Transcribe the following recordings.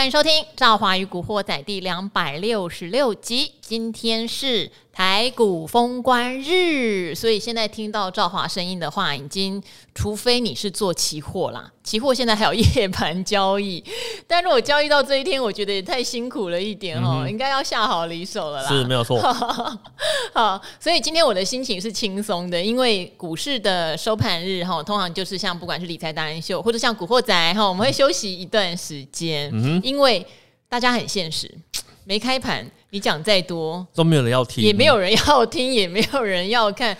欢迎收听《赵华与古惑仔》第两百六十六集。今天是台股封关日，所以现在听到赵华声音的话，已经除非你是做期货啦，期货现在还有夜 盘交易，但如果交易到这一天，我觉得也太辛苦了一点哦，嗯、应该要下好离手了啦。是没有错。好，所以今天我的心情是轻松的，因为股市的收盘日哈，通常就是像不管是理财达人秀或者像古惑仔哈，我们会休息一段时间，嗯、因为大家很现实，没开盘。你讲再多都没有人要听，也没有人要听，也没有人要看。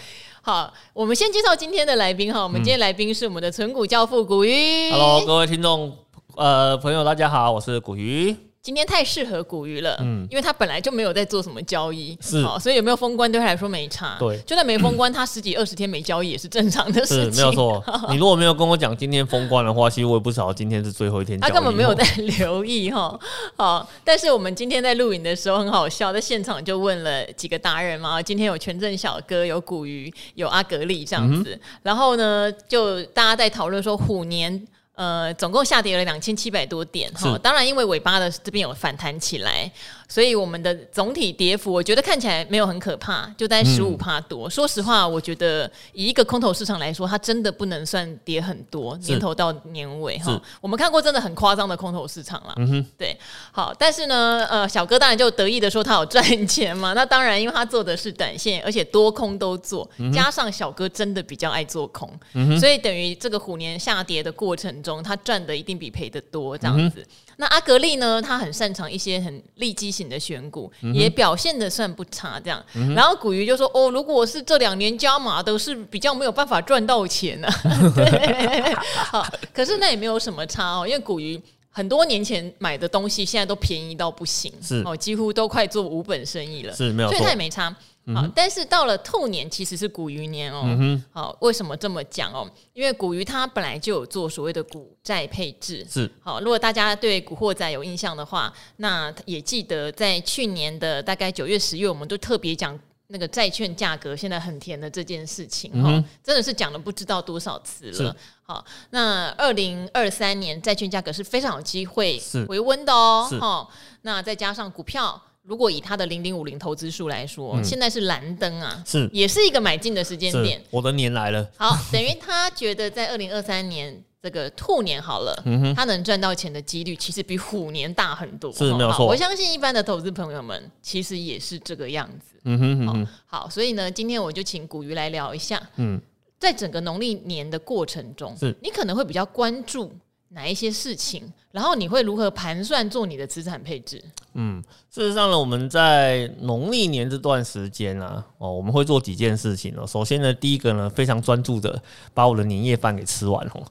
好，我们先介绍今天的来宾哈。我们今天来宾是我们的存股教父古鱼。Hello，各位听众，呃，朋友，大家好，我是古鱼。今天太适合古鱼了，嗯，因为他本来就没有在做什么交易，是，所以有没有封关对他来说没差，对，就算没封关，他十几二十天没交易也是正常的事情，是没有错。你如果没有跟我讲今天封关的话，其实我也不知道今天是最后一天，他根本没有在留意哈。好，但是我们今天在录影的时候很好笑，在现场就问了几个达人嘛，今天有权证小哥，有古鱼，有阿格力这样子，然后呢，就大家在讨论说虎年。呃，总共下跌了两千七百多点哈，当然因为尾巴的这边有反弹起来。所以我们的总体跌幅，我觉得看起来没有很可怕，就在十五帕多。嗯、说实话，我觉得以一个空头市场来说，它真的不能算跌很多，年头到年尾哈。我们看过真的很夸张的空头市场了。嗯哼，对，好，但是呢，呃，小哥当然就得意的说他有赚钱嘛。那当然，因为他做的是短线，而且多空都做，加上小哥真的比较爱做空，嗯、所以等于这个虎年下跌的过程中，他赚的一定比赔的多，这样子。嗯那阿格力呢？他很擅长一些很利基型的选股，嗯、也表现的算不差。这样，嗯、然后古鱼就说：“哦，如果我是这两年加码的，是比较没有办法赚到钱呢、啊。”好，可是那也没有什么差哦，因为古鱼很多年前买的东西，现在都便宜到不行，是哦，几乎都快做无本生意了，是没有，所以他也没差。好，但是到了兔年其实是股鱼年哦。好，为什么这么讲哦？因为股鱼它本来就有做所谓的股债配置。是。好，如果大家对古惑仔有印象的话，那也记得在去年的大概九月、十月，我们都特别讲那个债券价格现在很甜的这件事情。哈、嗯，真的是讲了不知道多少次了。是好，那二零二三年债券价格是非常有机会回温的哦。好，那再加上股票。如果以他的零零五零投资数来说，嗯、现在是蓝灯啊，是也是一个买进的时间点。我的年来了，好，等于他觉得在二零二三年这个兔年好了，嗯、他能赚到钱的几率其实比虎年大很多，是没有错。我相信一般的投资朋友们其实也是这个样子。嗯哼，嗯哼好，好，所以呢，今天我就请古鱼来聊一下。嗯，在整个农历年的过程中，是你可能会比较关注。哪一些事情，然后你会如何盘算做你的资产配置？嗯，事实上呢，我们在农历年这段时间啊，哦，我们会做几件事情哦。首先呢，第一个呢，非常专注的把我的年夜饭给吃完哦。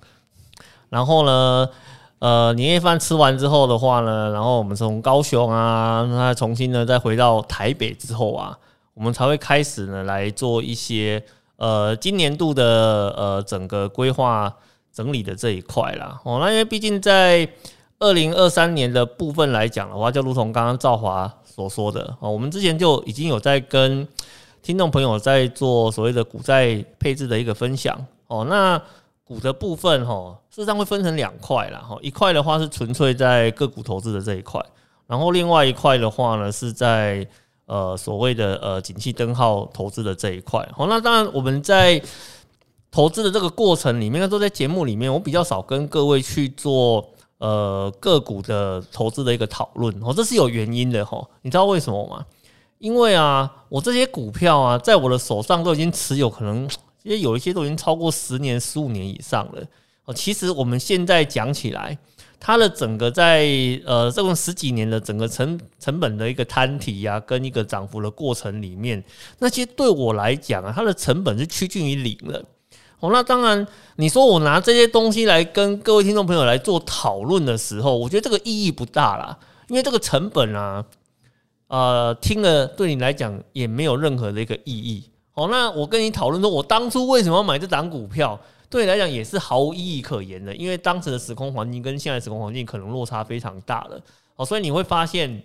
然后呢，呃，年夜饭吃完之后的话呢，然后我们从高雄啊，那重新呢再回到台北之后啊，我们才会开始呢来做一些呃今年度的呃整个规划。整理的这一块啦，哦，那因为毕竟在二零二三年的部分来讲的话，就如同刚刚赵华所说的哦，我们之前就已经有在跟听众朋友在做所谓的股债配置的一个分享哦。那股的部分哈，事实上会分成两块啦，哈，一块的话是纯粹在个股投资的这一块，然后另外一块的话呢是在呃所谓的呃景气灯号投资的这一块。好，那当然我们在投资的这个过程里面，都在节目里面，我比较少跟各位去做呃个股的投资的一个讨论哦，这是有原因的哈。你知道为什么吗？因为啊，我这些股票啊，在我的手上都已经持有，可能因为有一些都已经超过十年、十五年以上了哦。其实我们现在讲起来，它的整个在呃这种十几年的整个成成本的一个摊提呀，跟一个涨幅的过程里面，那些对我来讲啊，它的成本是趋近于零了。哦，那当然，你说我拿这些东西来跟各位听众朋友来做讨论的时候，我觉得这个意义不大啦，因为这个成本啊，呃，听了对你来讲也没有任何的一个意义。好，那我跟你讨论说，我当初为什么要买这档股票，对你来讲也是毫无意义可言的，因为当时的时空环境跟现在的时空环境可能落差非常大了。哦，所以你会发现，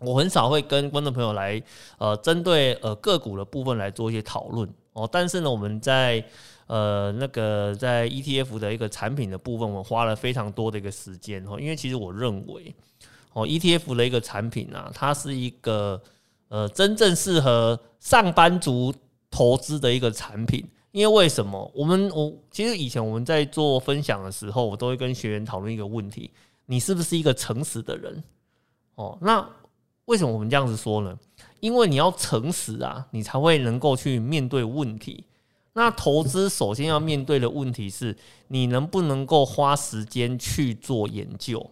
我很少会跟观众朋友来呃针对呃个股的部分来做一些讨论。哦，但是呢，我们在呃，那个在 ETF 的一个产品的部分，我花了非常多的一个时间哦，因为其实我认为，哦，ETF 的一个产品啊，它是一个呃真正适合上班族投资的一个产品。因为为什么？我们我其实以前我们在做分享的时候，我都会跟学员讨论一个问题：你是不是一个诚实的人？哦，那为什么我们这样子说呢？因为你要诚实啊，你才会能够去面对问题。那投资首先要面对的问题是你能不能够花时间去做研究？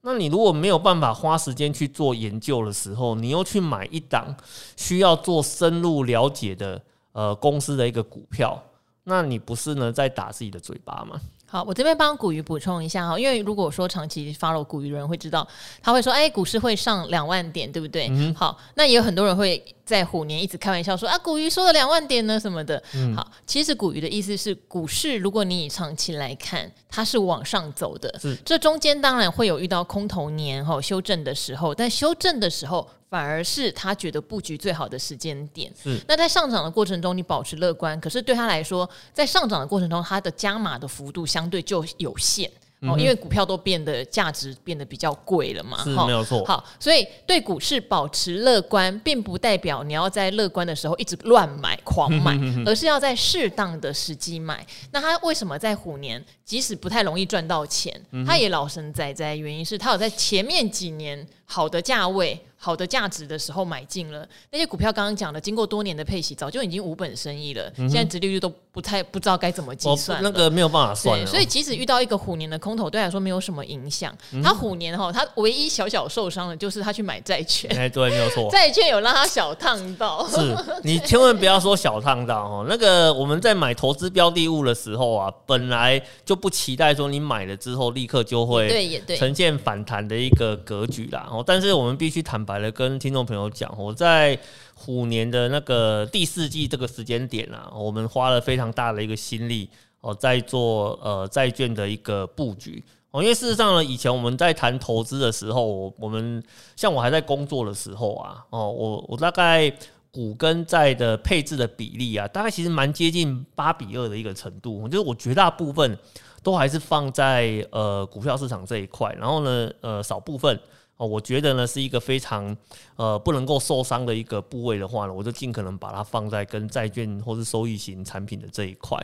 那你如果没有办法花时间去做研究的时候，你又去买一档需要做深入了解的呃公司的一个股票，那你不是呢在打自己的嘴巴吗？好，我这边帮古鱼补充一下哈，因为如果说长期 follow 古鱼的人会知道，他会说，哎，股市会上两万点，对不对？嗯、好，那也有很多人会在虎年一直开玩笑说啊，股鱼说了两万点呢什么的。嗯、好，其实股鱼的意思是，股市如果你以长期来看，它是往上走的，是这中间当然会有遇到空头年哈修正的时候，但修正的时候。反而是他觉得布局最好的时间点。是，那在上涨的过程中，你保持乐观，可是对他来说，在上涨的过程中，它的加码的幅度相对就有限。哦，因为股票都变得价值变得比较贵了嘛，是没有错。好，所以对股市保持乐观，并不代表你要在乐观的时候一直乱买、狂买，而是要在适当的时机买。那他为什么在虎年，即使不太容易赚到钱，他也老神在在？原因是他有在前面几年好的价位、好的价值的时候买进了那些股票。刚刚讲的，经过多年的配息，早就已经无本生意了。现在殖利率都不太不知道该怎么计算，那个没有办法算。所以即使遇到一个虎年的空。头对来说没有什么影响。他虎年哈，他唯一小小受伤的就是他去买债券。哎，对，没有错，债券有让他小烫到。是你千万不要说小烫到哦。那个我们在买投资标的物的时候啊，本来就不期待说你买了之后立刻就会呈现反弹的一个格局啦。哦，但是我们必须坦白的跟听众朋友讲，我在虎年的那个第四季这个时间点啊，我们花了非常大的一个心力。哦，在做呃债券的一个布局哦，因为事实上呢，以前我们在谈投资的时候，我们像我还在工作的时候啊，哦，我我大概股跟债的配置的比例啊，大概其实蛮接近八比二的一个程度，就是我绝大部分都还是放在呃股票市场这一块，然后呢，呃少部分哦，我觉得呢是一个非常呃不能够受伤的一个部位的话呢，我就尽可能把它放在跟债券或是收益型产品的这一块。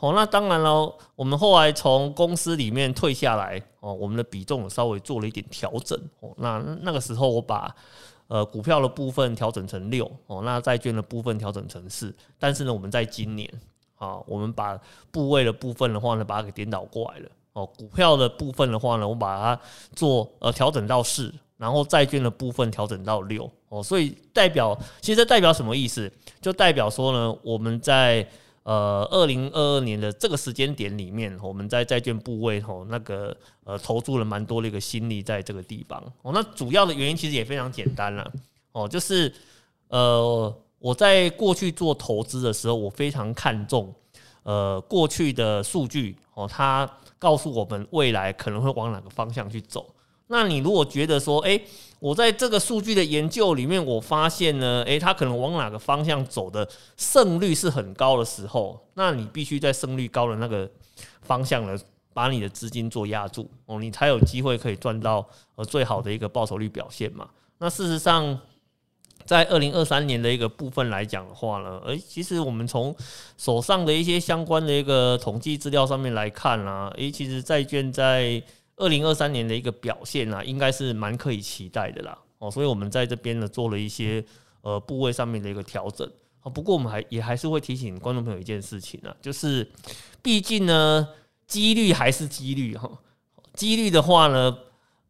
哦，那当然了，我们后来从公司里面退下来，哦，我们的比重稍微做了一点调整。哦，那那个时候我把呃股票的部分调整成六，哦，那债券的部分调整成四。但是呢，我们在今年，啊，我们把部位的部分的话呢，把它给颠倒过来了。哦，股票的部分的话呢，我把它做呃调整到四，然后债券的部分调整到六。哦，所以代表其实代表什么意思？就代表说呢，我们在呃，二零二二年的这个时间点里面，我们在债券部位吼，那个呃投注了蛮多的一个心力在这个地方哦。那主要的原因其实也非常简单啦，哦，就是呃我在过去做投资的时候，我非常看重呃过去的数据哦，它告诉我们未来可能会往哪个方向去走。那你如果觉得说，诶，我在这个数据的研究里面，我发现呢，诶，它可能往哪个方向走的胜率是很高的时候，那你必须在胜率高的那个方向呢，把你的资金做压注哦，你才有机会可以赚到呃最好的一个报酬率表现嘛。那事实上，在二零二三年的一个部分来讲的话呢，诶，其实我们从手上的一些相关的一个统计资料上面来看啊，诶，其实债券在二零二三年的一个表现啊，应该是蛮可以期待的啦。哦，所以我们在这边呢做了一些呃部位上面的一个调整。哦，不过我们还也还是会提醒观众朋友一件事情啊，就是毕竟呢，几率还是几率哈。几率的话呢，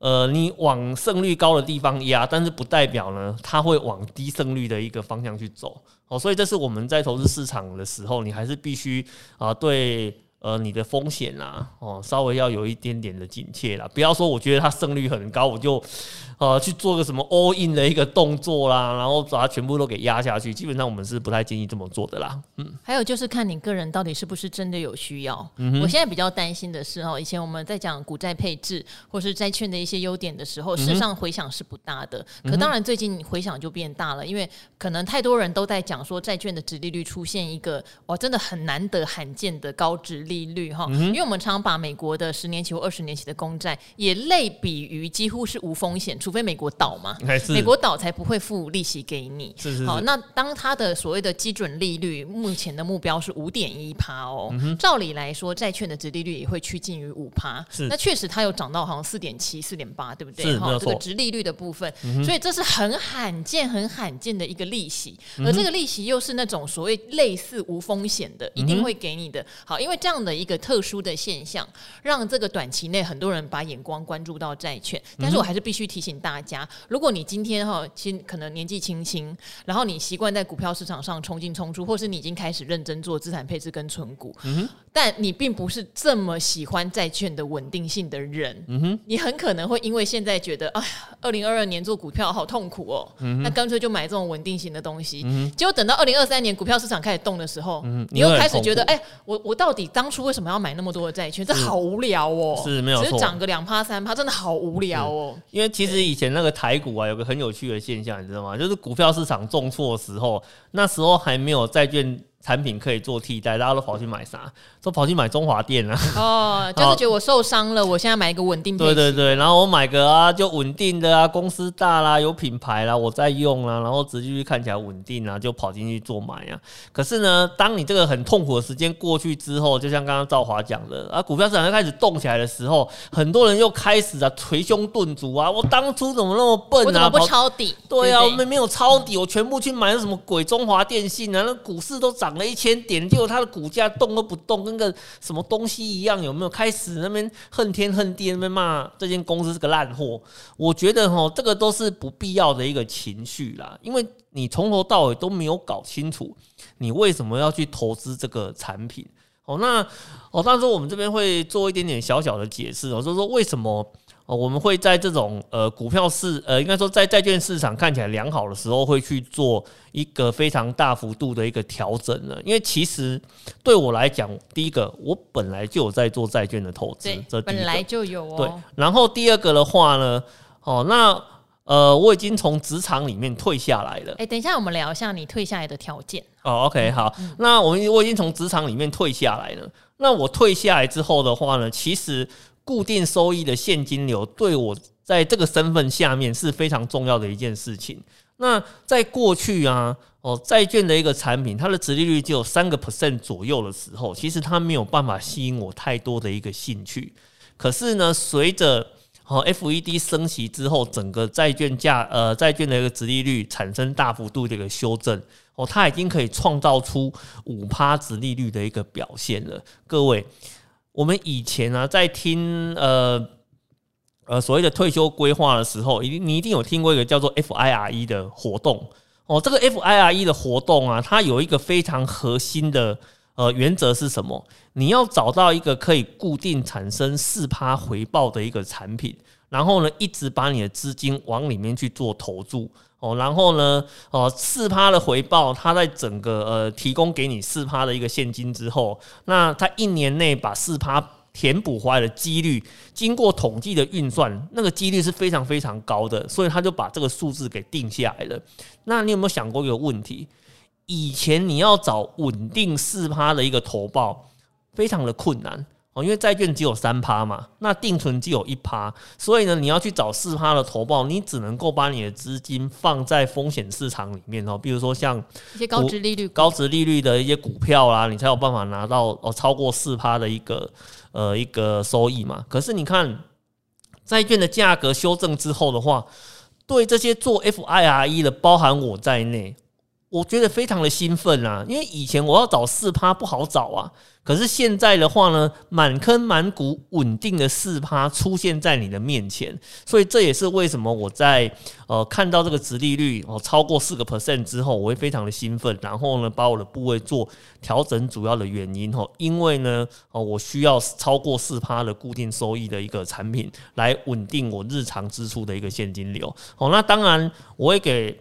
呃，你往胜率高的地方压，但是不代表呢它会往低胜率的一个方向去走。哦，所以这是我们在投资市场的时候，你还是必须啊对。呃，你的风险啦，哦，稍微要有一点点的警戒啦，不要说我觉得它胜率很高，我就呃去做个什么 all in 的一个动作啦，然后把它全部都给压下去。基本上我们是不太建议这么做的啦。嗯，还有就是看你个人到底是不是真的有需要。嗯，我现在比较担心的是哦，以前我们在讲股债配置或是债券的一些优点的时候，事实上回响是不大的。嗯、可当然最近回响就变大了，因为可能太多人都在讲说债券的值利率出现一个哇，真的很难得罕见的高值利利率哈，因为我们常常把美国的十年期或二十年期的公债也类比于几乎是无风险，除非美国倒嘛，美国倒才不会付利息给你。是是是。好，那当它的所谓的基准利率目前的目标是五点一趴哦，照理来说，债券的值利率也会趋近于五趴。是，那确实它有涨到好像四点七、四点八，对不对？哈，这个值利率的部分，所以这是很罕见、很罕见的一个利息，而这个利息又是那种所谓类似无风险的，一定会给你的。好，因为这样的一个特殊的现象，让这个短期内很多人把眼光关注到债券。但是我还是必须提醒大家，如果你今天哈，其可能年纪轻轻，然后你习惯在股票市场上冲进冲出，或是你已经开始认真做资产配置跟存股，但你并不是这么喜欢债券的稳定性的人，你很可能会因为现在觉得，哎呀，二零二二年做股票好痛苦哦，那干脆就买这种稳定型的东西，结果等到二零二三年股票市场开始动的时候，你又开始觉得，哎，我我到底当初为什么要买那么多的债券？这好无聊哦，是没有错，只是涨个两趴三趴，真的好无聊哦。因为其实以前那个台股啊，有个很有趣的现象，你知道吗？就是股票市场重挫的时候，那时候还没有债券。产品可以做替代，大家都跑去买啥？都跑去买中华电啊！哦，就是觉得我受伤了，我现在买一个稳定。对对对，然后我买个啊，就稳定的啊，公司大啦，有品牌啦，我在用啦，然后殖利率看起来稳定啊，就跑进去做买啊。可是呢，当你这个很痛苦的时间过去之后，就像刚刚赵华讲的啊，股票市场开始动起来的时候，很多人又开始啊捶胸顿足啊，我当初怎么那么笨啊？我怎么不抄底？对啊，我们没有抄底，我全部去买了什么鬼中华电信啊，那股市都涨了一千点，结果它的股价动都不动，跟个什么东西一样，有没有？开始那边恨天恨地，那边骂这间公司是个烂货。我觉得哈，这个都是不必要的一个情绪啦，因为你从头到尾都没有搞清楚，你为什么要去投资这个产品。哦，那哦，当时我们这边会做一点点小小的解释哦，就是说为什么。哦，我们会在这种呃股票市呃，应该说在债券市场看起来良好的时候，会去做一个非常大幅度的一个调整呢。因为其实对我来讲，第一个我本来就有在做债券的投资，这本来就有哦。对，然后第二个的话呢，哦，那呃，我已经从职场里面退下来了。哎，等一下，我们聊一下你退下来的条件。哦，OK，好，嗯，那我们我已经从职场里面退下来了。那我退下来之后的话呢，其实。固定收益的现金流对我在这个身份下面是非常重要的一件事情。那在过去啊，哦，债券的一个产品，它的殖利率只有三个 percent 左右的时候，其实它没有办法吸引我太多的一个兴趣。可是呢，随着哦 FED 升息之后，整个债券价呃债券的一个殖利率产生大幅度的一个修正，哦，它已经可以创造出五趴殖利率的一个表现了，各位。我们以前、啊，在听呃呃所谓的退休规划的时候，一定你一定有听过一个叫做 FIRE 的活动哦。这个 FIRE 的活动啊，它有一个非常核心的呃原则是什么？你要找到一个可以固定产生四趴回报的一个产品，然后呢，一直把你的资金往里面去做投注。哦，然后呢，哦，四趴的回报，它在整个呃提供给你四趴的一个现金之后，那它一年内把四趴填补回来的几率，经过统计的运算，那个几率是非常非常高的，所以他就把这个数字给定下来了。那你有没有想过一个问题？以前你要找稳定四趴的一个投报，非常的困难。哦，因为债券只有三趴嘛，那定存只有一趴，所以呢，你要去找四趴的投报，你只能够把你的资金放在风险市场里面哦，比如说像一些高值利率、高值利率的一些股票啦，你才有办法拿到哦超过四趴的一个呃一个收益嘛。可是你看债券的价格修正之后的话，对这些做 FIRE 的，包含我在内，我觉得非常的兴奋啊，因为以前我要找四趴不好找啊。可是现在的话呢，满坑满谷稳定的四趴出现在你的面前，所以这也是为什么我在呃看到这个殖利率哦超过四个 percent 之后，我会非常的兴奋，然后呢把我的部位做调整，主要的原因哦，因为呢哦我需要超过四趴的固定收益的一个产品来稳定我日常支出的一个现金流哦。那当然我会给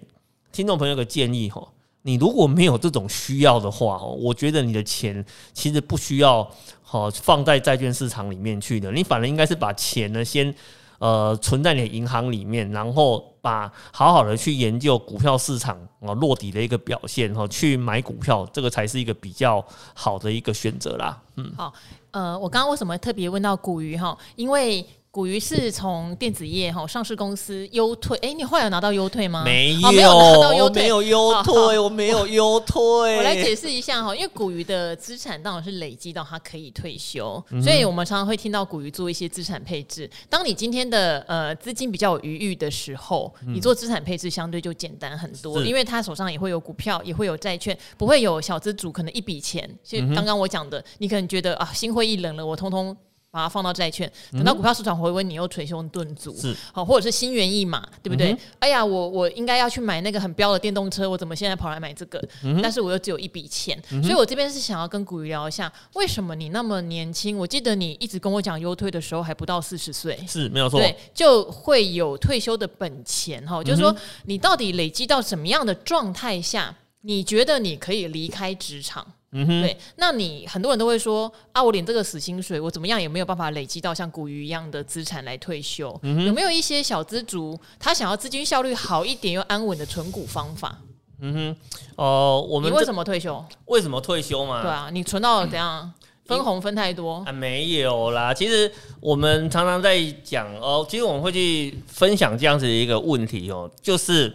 听众朋友个建议哈。你如果没有这种需要的话，哦，我觉得你的钱其实不需要好放在债券市场里面去的。你反而应该是把钱呢先呃存在你的银行里面，然后把好好的去研究股票市场啊落底的一个表现哈，去买股票，这个才是一个比较好的一个选择啦。嗯，好，呃，我刚刚为什么特别问到股鱼哈？因为股鱼是从电子业哈上市公司优退，哎，你后来有拿到优退吗？没有，哦、没有拿到优退，没有优退，我没有优退。我来解释一下哈，因为股鱼的资产当然是累积到它可以退休，嗯、所以我们常常会听到股鱼做一些资产配置。当你今天的呃资金比较有余裕的时候，你做资产配置相对就简单很多，嗯、因为他手上也会有股票，也会有债券，不会有小资主可能一笔钱。就刚刚我讲的，你可能觉得啊心灰意冷了，我通通。把它放到债券，等到股票市场回温，你又捶胸顿足，是好，或者是心猿意马，对不对？嗯、哎呀，我我应该要去买那个很标的电动车，我怎么现在跑来买这个？嗯、但是我又只有一笔钱，嗯、所以我这边是想要跟古鱼聊一下，为什么你那么年轻？我记得你一直跟我讲优退的时候还不到四十岁，是没有错，对，就会有退休的本钱哈，就是说你到底累积到什么样的状态下，你觉得你可以离开职场？嗯哼，对，那你很多人都会说啊，我领这个死薪水，我怎么样也没有办法累积到像股鱼一样的资产来退休。嗯，有没有一些小资族，他想要资金效率好一点又安稳的存股方法？嗯哼，哦、呃，我们你为什么退休？为什么退休嘛？对啊，你存到怎样？分红分太多啊？没有啦，其实我们常常在讲哦，其实我们会去分享这样子的一个问题哦，就是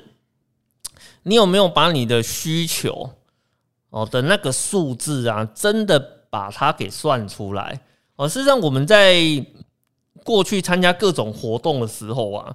你有没有把你的需求？哦的那个数字啊，真的把它给算出来哦。事实上，我们在过去参加各种活动的时候啊，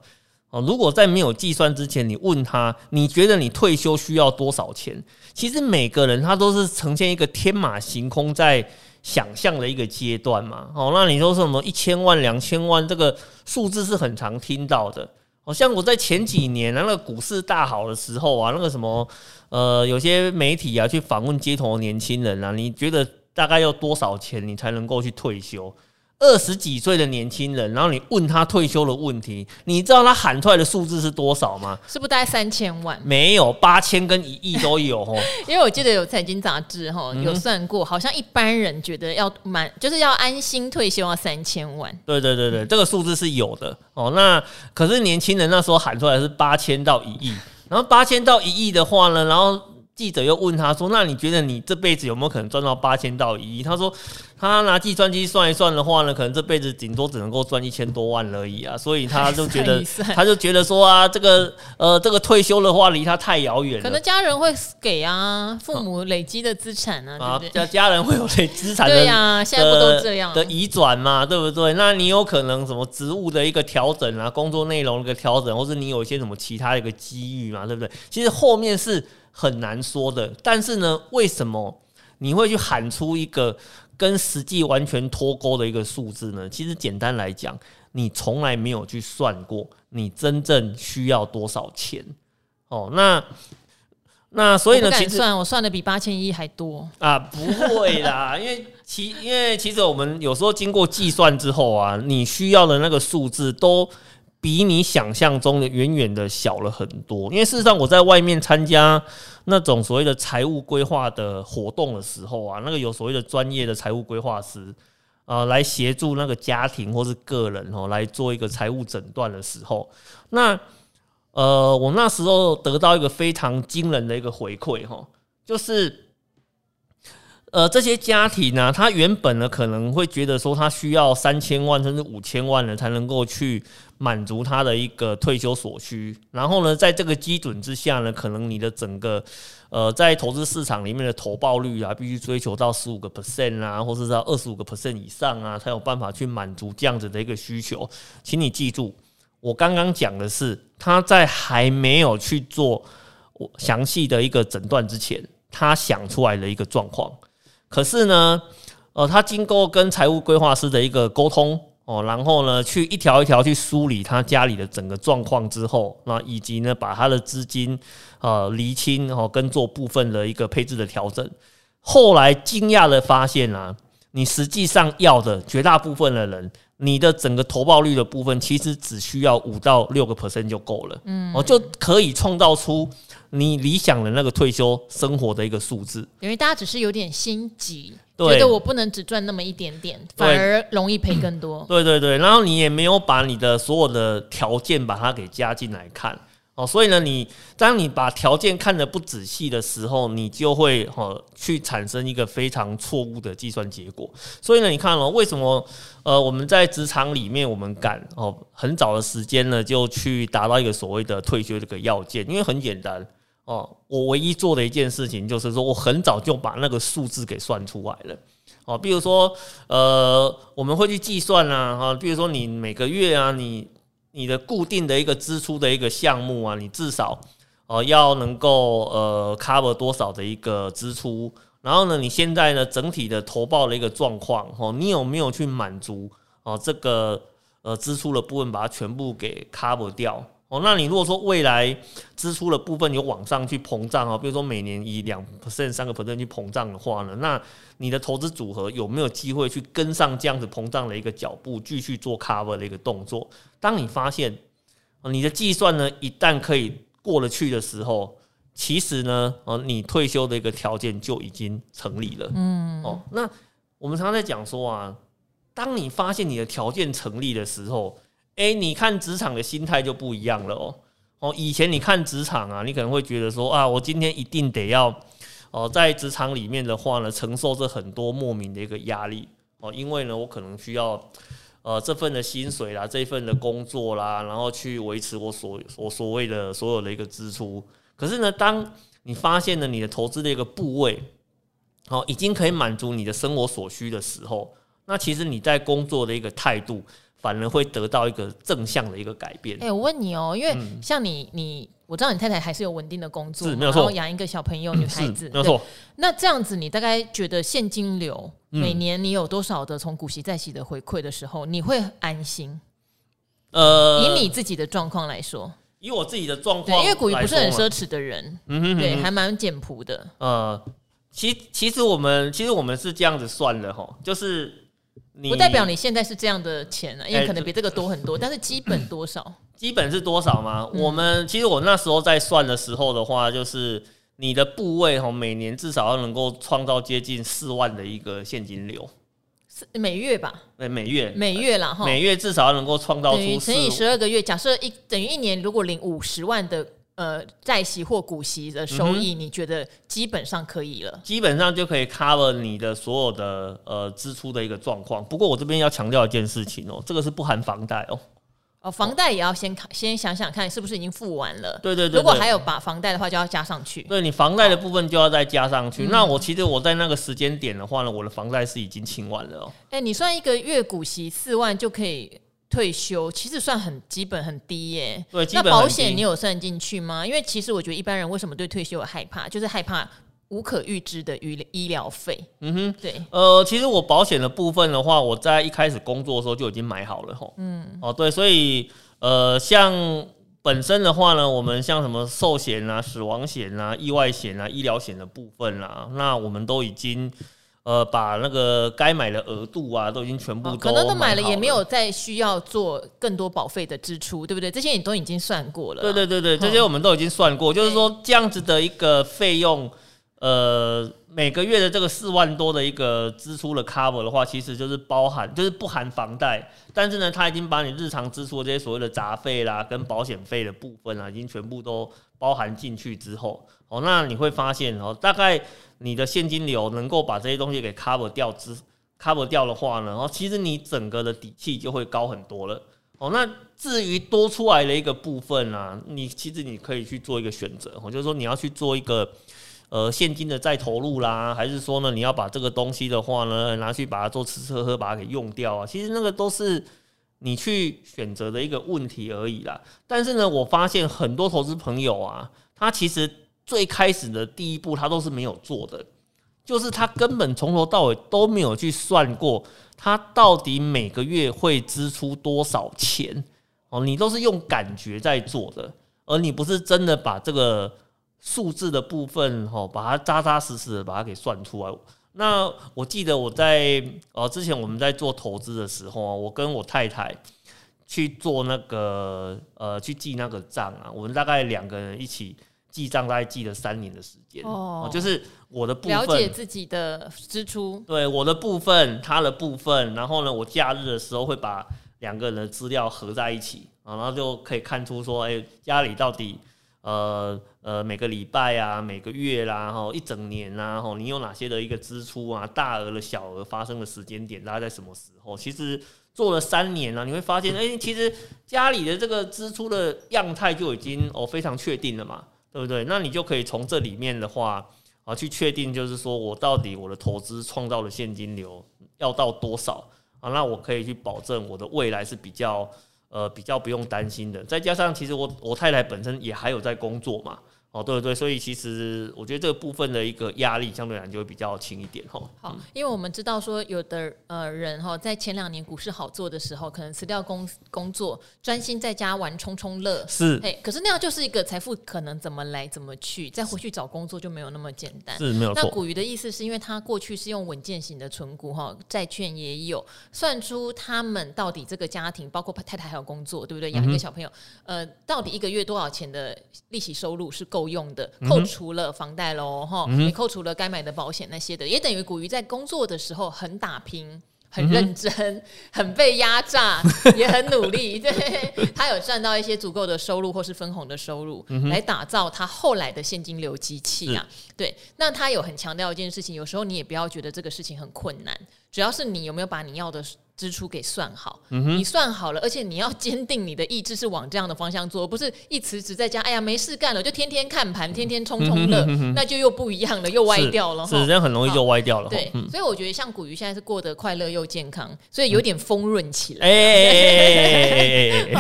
哦，如果在没有计算之前，你问他，你觉得你退休需要多少钱？其实每个人他都是呈现一个天马行空在想象的一个阶段嘛。哦，那你说什么一千万、两千万，这个数字是很常听到的。好像我在前几年那个股市大好的时候啊，那个什么呃，有些媒体啊去访问街头的年轻人啊，你觉得大概要多少钱你才能够去退休？二十几岁的年轻人，然后你问他退休的问题，你知道他喊出来的数字是多少吗？是不是大概三千万？没有，八千跟一亿都有哦。因为我记得有财经杂志哈有算过，好像一般人觉得要满就是要安心退休要三千万。对对对对，这个数字是有的哦。那可是年轻人那时候喊出来是八千到一亿，然后八千到一亿的话呢，然后。记者又问他说：“那你觉得你这辈子有没有可能赚到八千到一亿？”他说：“他拿计算机算一算的话呢，可能这辈子顶多只能够赚一千多万而已啊。”所以他就觉得，他就觉得说啊，这个呃，这个退休的话离他太遥远了。可能家人会给啊，父母累积的资产啊，啊，家家人会有累资产的对呀、啊，现在不都这样的移转嘛，对不对？那你有可能什么职务的一个调整啊，工作内容的一个调整，或是你有一些什么其他的一个机遇嘛，对不对？其实后面是。很难说的，但是呢，为什么你会去喊出一个跟实际完全脱钩的一个数字呢？其实简单来讲，你从来没有去算过你真正需要多少钱哦。那那所以呢，其实算我算的比八千一还多啊，不会啦，因为其因为其实我们有时候经过计算之后啊，你需要的那个数字都。比你想象中的远远的小了很多，因为事实上我在外面参加那种所谓的财务规划的活动的时候啊，那个有所谓的专业的财务规划师啊、来协助那个家庭或是个人哦来做一个财务诊断的时候，那呃，我那时候得到一个非常惊人的一个回馈哈，就是。呃，这些家庭呢，他原本呢可能会觉得说，他需要三千万甚至五千万呢，才能够去满足他的一个退休所需。然后呢，在这个基准之下呢，可能你的整个呃，在投资市场里面的投报率啊，必须追求到十五个 percent 啊，或是到二十五个 percent 以上啊，才有办法去满足这样子的一个需求。请你记住，我刚刚讲的是他在还没有去做详细的一个诊断之前，他想出来的一个状况。可是呢，呃，他经过跟财务规划师的一个沟通哦，然后呢，去一条一条去梳理他家里的整个状况之后，那以及呢，把他的资金呃厘清哦，跟做部分的一个配置的调整，后来惊讶的发现啊，你实际上要的绝大部分的人，你的整个投报率的部分，其实只需要五到六个 percent 就够了，嗯，哦，就可以创造出。你理想的那个退休生活的一个数字，因为大家只是有点心急，觉得我不能只赚那么一点点，反而容易赔更多。对 对对，然后你也没有把你的所有的条件把它给加进来看哦，所以呢，你当你把条件看得不仔细的时候，你就会哦去产生一个非常错误的计算结果。所以呢，你看哦，为什么呃我们在职场里面我们敢哦很早的时间呢就去达到一个所谓的退休这个要件？因为很简单哦，我唯一做的一件事情就是说我很早就把那个数字给算出来了哦。比如说呃我们会去计算啊哈，比如说你每个月啊你。你的固定的一个支出的一个项目啊，你至少呃要能够呃 cover 多少的一个支出，然后呢，你现在呢整体的投报的一个状况哦，你有没有去满足哦这个呃支出的部分，把它全部给 cover 掉？哦，那你如果说未来支出的部分有往上去膨胀啊，比如说每年以两 percent、三个 percent 去膨胀的话呢，那你的投资组合有没有机会去跟上这样子膨胀的一个脚步，继续做 cover 的一个动作？当你发现你的计算呢一旦可以过得去的时候，其实呢，呃，你退休的一个条件就已经成立了。嗯，哦，那我们常常在讲说啊，当你发现你的条件成立的时候。哎、你看职场的心态就不一样了哦。哦，以前你看职场啊，你可能会觉得说啊，我今天一定得要哦，在职场里面的话呢，承受着很多莫名的一个压力哦，因为呢，我可能需要呃这份的薪水啦，这份的工作啦，然后去维持我所我所谓的所有的一个支出。可是呢，当你发现了你的投资的一个部位哦，已经可以满足你的生活所需的时候，那其实你在工作的一个态度。反而会得到一个正向的一个改变。哎、欸，我问你哦，因为像你，你我知道你太太还是有稳定的工作，是没有错，养一个小朋友，女孩子，没有错。那这样子，你大概觉得现金流每年你有多少的从股息再息的回馈的时候，你会安心？呃，以你自己的状况来说，以我自己的状况，因为股息不是很奢侈的人，嗯哼，对，还蛮简朴的。呃，其其实我们其实我们是这样子算的哈，就是。不代表你现在是这样的钱啊，因为可能比这个多很多，但是基本多少？基本是多少吗？我们其实我那时候在算的时候的话，就是你的部位哈，每年至少要能够创造接近四万的一个现金流，是每月吧？对，每月每月啦哈，每月至少要能够创造出乘以十二个月，假设一等于一年，如果领五十万的。呃，债息或股息的收益，你觉得基本上可以了？嗯、基本上就可以 cover 你的所有的呃支出的一个状况。不过我这边要强调一件事情哦，这个是不含房贷哦。哦，房贷也要先看，先想想看是不是已经付完了。对对对，对。如果还有把房贷的话，就要加上去。对，你房贷的部分就要再加上去。哦、那我其实我在那个时间点的话呢，我的房贷是已经清完了哦。哎、欸，你算一个月股息四万就可以。退休其实算很基本很低耶，对，那保险你有算进去吗？因为其实我觉得一般人为什么对退休有害怕，就是害怕无可预知的医医疗费。嗯哼，对。呃，其实我保险的部分的话，我在一开始工作的时候就已经买好了吼。嗯，哦，对，所以呃，像本身的话呢，我们像什么寿险啊、死亡险啊、意外险啊、医疗险的部分啦，那我们都已经。呃，把那个该买的额度啊，都已经全部都、哦、可能都买了，也没有再需要做更多保费的支出，对不对？这些你都已经算过了。对对对对，这些我们都已经算过，哦、就是说这样子的一个费用，呃，每个月的这个四万多的一个支出的 cover 的话，其实就是包含，就是不含房贷，但是呢，他已经把你日常支出的这些所谓的杂费啦，跟保险费的部分啊，已经全部都包含进去之后，哦，那你会发现哦，大概。你的现金流能够把这些东西给 cover 掉之 cover 掉的话呢，然后其实你整个的底气就会高很多了。哦，那至于多出来的一个部分啊，你其实你可以去做一个选择，哦，就是说你要去做一个呃现金的再投入啦，还是说呢你要把这个东西的话呢拿去把它做吃吃喝喝把它给用掉啊？其实那个都是你去选择的一个问题而已啦。但是呢，我发现很多投资朋友啊，他其实。最开始的第一步，他都是没有做的，就是他根本从头到尾都没有去算过，他到底每个月会支出多少钱哦，你都是用感觉在做的，而你不是真的把这个数字的部分哦，把它扎扎实实的把它给算出来。那我记得我在呃之前我们在做投资的时候啊，我跟我太太去做那个呃去记那个账啊，我们大概两个人一起。记账大概记了三年的时间哦，就是我的部分，了解自己的支出，对我的部分，他的部分，然后呢，我假日的时候会把两个人的资料合在一起啊，然后就可以看出说，哎，家里到底呃呃每个礼拜啊，每个月啦，哈，一整年啊，哈，你有哪些的一个支出啊，大额的、小额发生的时间点，大概在什么时候？其实做了三年了，啊，你会发现，哎，其实家里的这个支出的样态就已经哦非常确定了嘛，对不对？那你就可以从这里面的话啊，去确定，就是说我到底我的投资创造的现金流要到多少。啊，那我可以去保证我的未来是比较，呃，比较不用担心的。再加上，其实我我太太本身也还有在工作嘛。哦，对对，所以其实我觉得这个部分的一个压力相对来讲就会比较轻一点哈。好，因为我们知道说有的呃人哈，在前两年股市好做的时候，可能辞掉工工作，专心在家玩冲冲乐。是，哎，可是那样就是一个财富可能怎么来怎么去，再回去找工作就没有那么简单。是没有错。那古鱼的意思是因为他过去是用稳健型的存股哈，债券也有，算出他们到底这个家庭包括太太还有工作，对不对？养一个小朋友，嗯、呃，到底一个月多少钱的利息收入是够用的，扣除了房贷喽，哈、嗯，也扣除了该买的保险那些的，也等于古鱼在工作的时候很打拼、很认真、嗯、很被压榨，也很努力。对，他有赚到一些足够的收入或是分红的收入，嗯、来打造他后来的现金流机器啊。对，那他有很强调一件事情，有时候你也不要觉得这个事情很困难，主要是你有没有把你要的。支出给算好，嗯、你算好了，而且你要 坚定你的意志是往这样的方向做，不是一辞职在家，哎呀没事干了，就天天看盘，天天冲冲乐，那就又不一样了，又歪掉了，是这样很容易就歪掉了。对，所以我觉得像古鱼现在是过得快乐又健康，所以有点丰润起来。哎，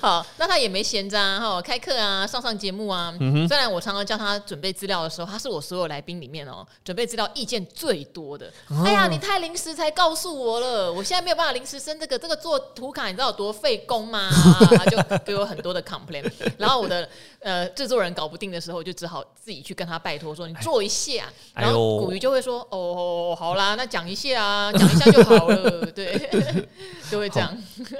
好，那他也没闲着哈，开课啊，上上节目啊。嗯、虽然我常常叫他准备资料的时候，他是我所有来宾里面哦准备资料意见最多的。哦、哎呀，你太临时才告诉我了。我现在没有办法临时生这个，这个做图卡你知道有多费工吗？就给我很多的 complaint 然后我的呃制作人搞不定的时候，我就只好自己去跟他拜托说，你做一下，然后古鱼就会说哦，好啦，那讲一下啊，讲一下就好了，对，就会这样。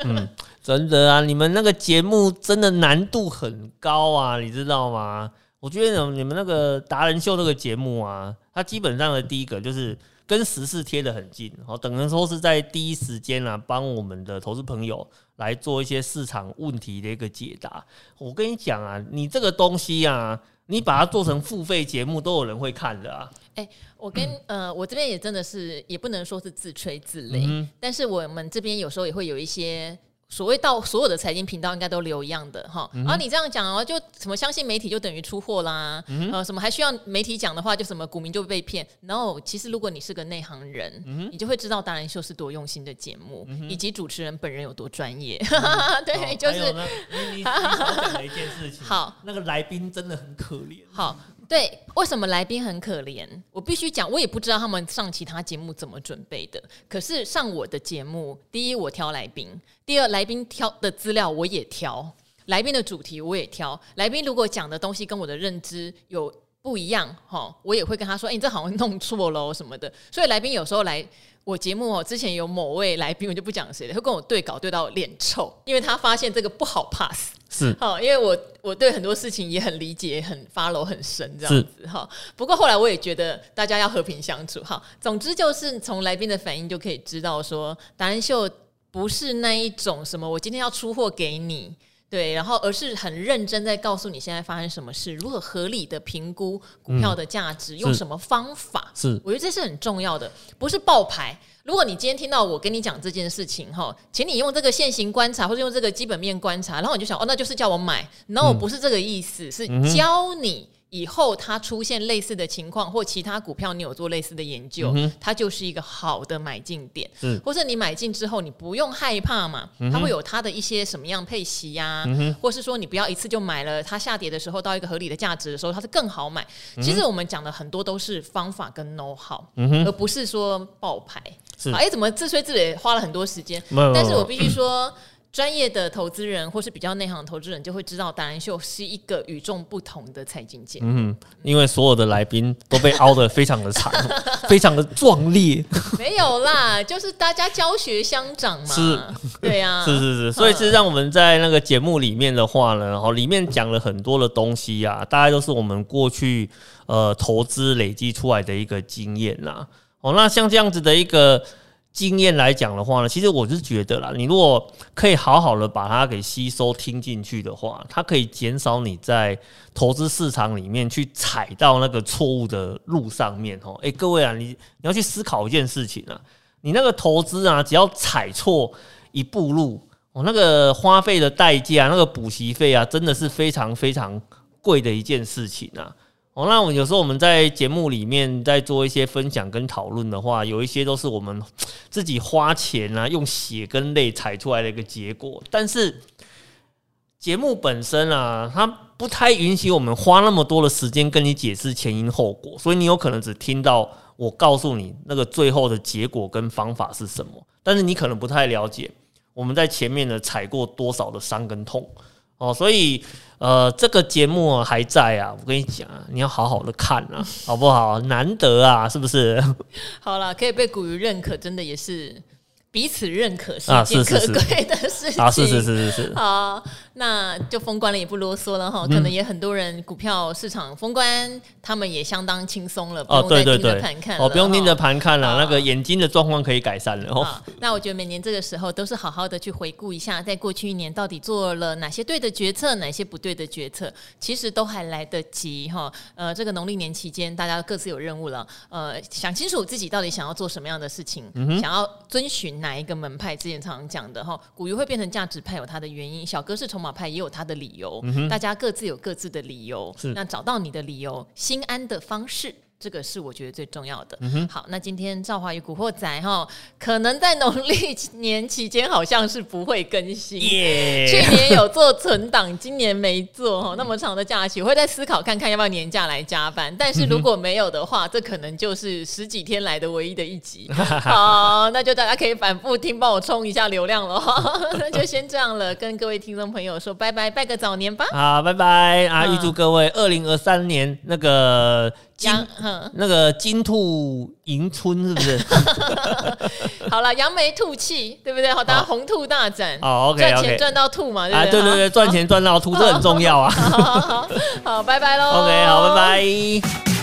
嗯，真的啊，你们那个节目真的难度很高啊，你知道吗？我觉得你们那个达人秀这个节目啊，它基本上的第一个就是。跟时事贴得很近，好，等于说是在第一时间啊，帮我们的投资朋友来做一些市场问题的一个解答。我跟你讲啊，你这个东西啊，你把它做成付费节目，都有人会看的啊。欸，我跟呃，我这边也真的是，也不能说是自吹自擂，嗯，但是我们这边有时候也会有一些。所谓到所有的财经频道应该都留一样的哈，然后、嗯啊、你这样讲哦，就什么相信媒体就等于出货啦，嗯、呃，什么还需要媒体讲的话，就什么股民就被骗。然后其实如果你是个内行人，嗯、你就会知道达人秀是多用心的节目，嗯、以及主持人本人有多专业。嗯、对，哦、就是你你讲了一件事情，好，那个来宾真的很可怜。好。对，为什么来宾很可怜？我必须讲，我也不知道他们上其他节目怎么准备的。可是上我的节目，第一我挑来宾，第二来宾挑的资料我也挑，来宾的主题我也挑。来宾如果讲的东西跟我的认知有不一样，哈，我也会跟他说：“哎，你这好像弄错了什么的。”所以来宾有时候来。我节目哦，之前有某位来宾，我就不讲谁了，他跟我对稿对到脸臭，因为他发现这个不好 pass。是，好，因为我我对很多事情也很理解，很 follow 很深这样子哈。不过后来我也觉得大家要和平相处哈。总之就是从来宾的反应就可以知道说，达人秀不是那一种什么我今天要出货给你。对，然后而是很认真在告诉你现在发生什么事，如何合理的评估股票的价值，嗯、用什么方法？是，我觉得这是很重要的，不是爆牌。如果你今天听到我跟你讲这件事情哈，请你用这个现行观察，或者用这个基本面观察，然后你就想哦，那就是叫我买，然后我不是这个意思，嗯、是教你。以后它出现类似的情况，或其他股票你有做类似的研究，嗯、它就是一个好的买进点。是，或者你买进之后，你不用害怕嘛，嗯、它会有它的一些什么样配息呀、啊，嗯、或是说你不要一次就买了，它下跌的时候到一个合理的价值的时候，它是更好买。嗯、其实我们讲的很多都是方法跟 know how，、嗯、而不是说爆牌。是，哎，怎么自吹自擂花了很多时间？但是我必须说。专业的投资人或是比较内行的投资人就会知道，达人秀是一个与众不同的财经节目。嗯，因为所有的来宾都被凹得非常的长，非常的壮烈。没有啦，就是大家教学相长嘛。是，对呀、啊，是是是。所以是让我们在那个节目里面的话呢，然后里面讲了很多的东西、啊，大概都是我们过去呃投资累积出来的一个经验啦。哦，那像这样子的一个。经验来讲的话呢，其实我是觉得啦，你如果可以好好的把它给吸收听进去的话，它可以减少你在投资市场里面去踩到那个错误的路上面哦。诶，各位啊，你你要去思考一件事情啊，你那个投资啊，只要踩错一步路，哦，那个花费的代价，那个补习费啊，真的是非常非常贵的一件事情啊。哦，那我有时候我们在节目里面在做一些分享跟讨论的话，有一些都是我们 自己花钱啊，用血跟泪踩出来的一个结果。但是节目本身啊，它不太允许我们花那么多的时间跟你解释前因后果，所以你有可能只听到我告诉你那个最后的结果跟方法是什么，但是你可能不太了解我们在前面呢踩过多少的伤跟痛。哦，所以呃，这个节目还在啊，我跟你讲啊，你要好好的看啊，好不好？难得啊，是不是？好了，可以被古鱼认可，真的也是。彼此认可是一件可贵的事情。啊，是是是是是。好，那就封关了，也不啰嗦了哈。可能也很多人股票市场封关，他们也相当轻松了，不用再盯着盘看不用盯着盘看了，那个眼睛的状况可以改善了。哦，那我觉得每年这个时候都是好好的去回顾一下，在过去一年到底做了哪些对的决策，哪些不对的决策，其实都还来得及哈。呃，这个农历年期间，大家各自有任务了。呃，想清楚自己到底想要做什么样的事情，想要遵循。哪一个门派之前常常讲的哈，古鱼会变成价值派有它的原因，小哥是筹码派也有它的理由，嗯、大家各自有各自的理由，那找到你的理由，心安的方式。这个是我觉得最重要的。嗯、好，那今天赵华与古惑仔哈，可能在农历年期间好像是不会更新。去年有做存档，今年没做哈。那么长的假期，我会再思考看看要不要年假来加班。但是如果没有的话，这可能就是十几天来的唯一的一集。好，那就大家可以反复听，帮我冲一下流量了哈。那就先这样了，跟各位听众朋友说拜拜，拜个早年吧。好，拜拜啊！预祝各位二零二三年那个。羊，那个金兔迎春是不是？好了，扬眉吐气，对不对？好，大家红兔大展，哦，OK，赚钱赚到吐嘛，对不对？对对对，赚钱赚到吐，这很重要啊！好，好，好，好，拜拜喽！OK，好，拜拜。